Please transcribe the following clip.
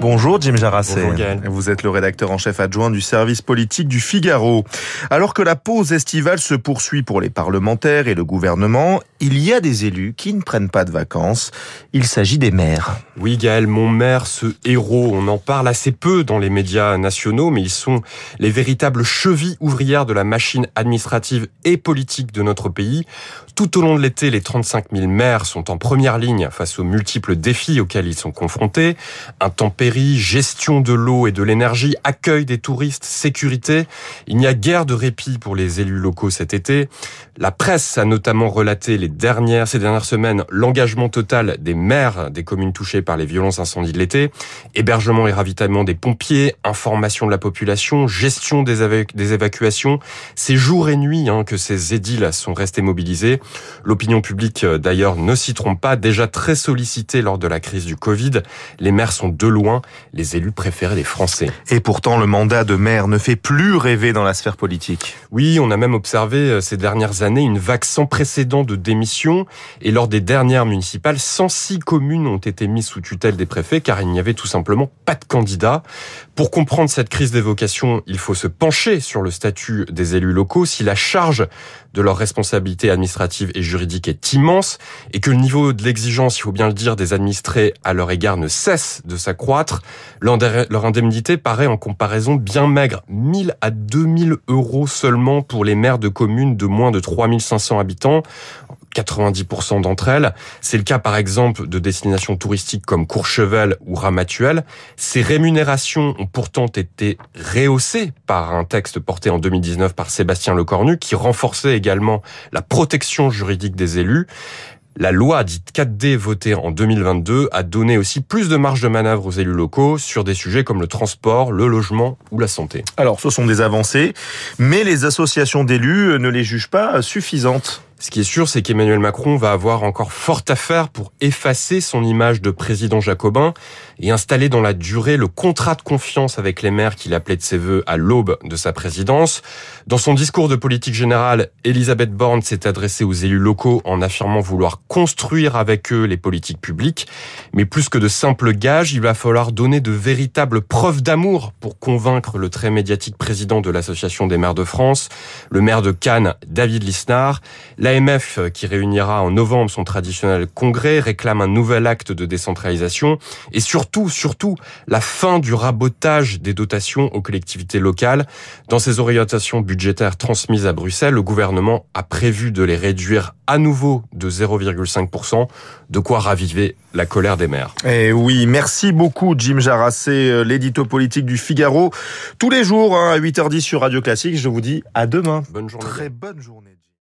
Bonjour Jim Jarassé. Bonjour Gaël. Vous êtes le rédacteur en chef adjoint du service politique du Figaro. Alors que la pause estivale se poursuit pour les parlementaires et le gouvernement, il y a des élus qui ne prennent pas de vacances. Il s'agit des maires. Oui Gaël, mon maire, ce héros, on en parle assez peu dans les médias nationaux, mais ils sont les véritables chevilles ouvrières de la machine administrative et politique de notre pays. Tout au long de l'été, les 35 000 maires sont en première ligne face aux multiples défis auxquels ils sont confrontés. Gestion de l'eau et de l'énergie, accueil des touristes, sécurité. Il n'y a guère de répit pour les élus locaux cet été. La presse a notamment relaté les dernières, ces dernières semaines l'engagement total des maires des communes touchées par les violences incendies de l'été. Hébergement et ravitaillement des pompiers, information de la population, gestion des, des évacuations. C'est jour et nuit hein, que ces édiles sont restés mobilisés. L'opinion publique, euh, d'ailleurs, ne s'y trompe pas. Déjà très sollicitée lors de la crise du Covid, les maires sont de loin les élus préférés des Français. Et pourtant, le mandat de maire ne fait plus rêver dans la sphère politique. Oui, on a même observé euh, ces dernières années une vague sans précédent de démissions. Et lors des dernières municipales, 106 communes ont été mises sous tutelle des préfets car il n'y avait tout simplement pas de candidats. Pour comprendre cette crise des vocations, il faut se pencher sur le statut des élus locaux. Si la charge de leurs responsabilités administratives et juridiques est immense et que le niveau de l'exigence, il faut bien le dire, des administrés à leur égard ne cesse de s'accroître, leur indemnité paraît en comparaison bien maigre. 1000 à 2000 euros seulement pour les maires de communes de moins de 3500 habitants. 90% d'entre elles. C'est le cas par exemple de destinations touristiques comme Courchevel ou Ramatuel. Ces rémunérations ont pourtant été rehaussées par un texte porté en 2019 par Sébastien Lecornu qui renforçait également la protection juridique des élus. La loi dite 4D votée en 2022 a donné aussi plus de marge de manœuvre aux élus locaux sur des sujets comme le transport, le logement ou la santé. Alors ce sont des avancées, mais les associations d'élus ne les jugent pas suffisantes. Ce qui est sûr, c'est qu'Emmanuel Macron va avoir encore fort à faire pour effacer son image de président jacobin et installer dans la durée le contrat de confiance avec les maires qu'il appelait de ses voeux à l'aube de sa présidence. Dans son discours de politique générale, Elisabeth Borne s'est adressée aux élus locaux en affirmant vouloir construire avec eux les politiques publiques. Mais plus que de simples gages, il va falloir donner de véritables preuves d'amour pour convaincre le très médiatique président de l'Association des maires de France, le maire de Cannes, David Lisnard. L'AMF, qui réunira en novembre son traditionnel congrès, réclame un nouvel acte de décentralisation et surtout, surtout, la fin du rabotage des dotations aux collectivités locales. Dans ses orientations budgétaires transmises à Bruxelles, le gouvernement a prévu de les réduire à nouveau de 0,5%, de quoi raviver la colère des maires. Eh oui, merci beaucoup Jim Jarassé, l'édito politique du Figaro. Tous les jours hein, à 8h10 sur Radio Classique, je vous dis à demain. Bonne journée. Très bonne journée.